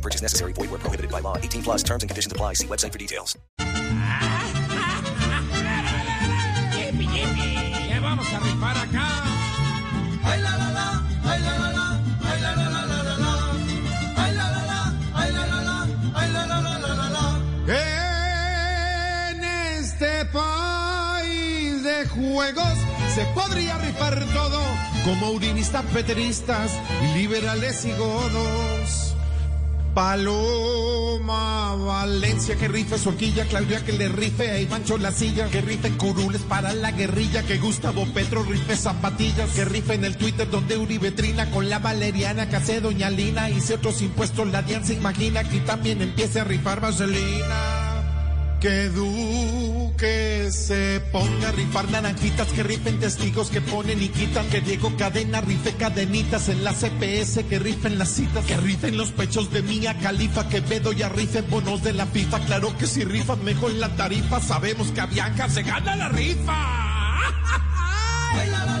Purchase necessary. Void where prohibited by law. 18 plus terms and conditions apply. See website for details. En este país de juegos se podría rifar todo, como urinistas, peteristas liberales y godos. Paloma, Valencia, que rife su horquilla, Claudia que le rife a Ivancho la silla, que rife curules para la guerrilla, que Gustavo Petro rife zapatillas, que rife en el Twitter donde Uribe trina con la Valeriana, que hace Doña Lina, y si otros impuestos la DIAN se imagina que también empiece a rifar vaselina. Que Duque se ponga a rifar naranjitas, que rifen testigos que ponen y quitan, que Diego Cadena rife cadenitas en la CPS, que rifen las citas, que rifen los pechos de Mía Califa, que Bedo ya rifen bonos de la FIFA, claro que si rifan mejor la tarifa, sabemos que a Bianca se gana la rifa. Ay, la, la,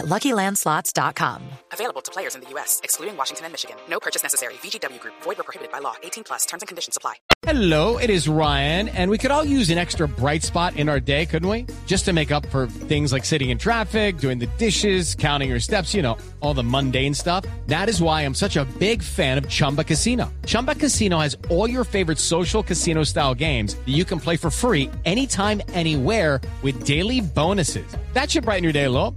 at LuckyLandSlots.com. Available to players in the U.S., excluding Washington and Michigan. No purchase necessary. VGW Group. Void where prohibited by law. 18 plus. Terms and conditions apply. Hello, it is Ryan, and we could all use an extra bright spot in our day, couldn't we? Just to make up for things like sitting in traffic, doing the dishes, counting your steps, you know, all the mundane stuff. That is why I'm such a big fan of Chumba Casino. Chumba Casino has all your favorite social casino style games that you can play for free anytime, anywhere with daily bonuses. That should brighten your day a little.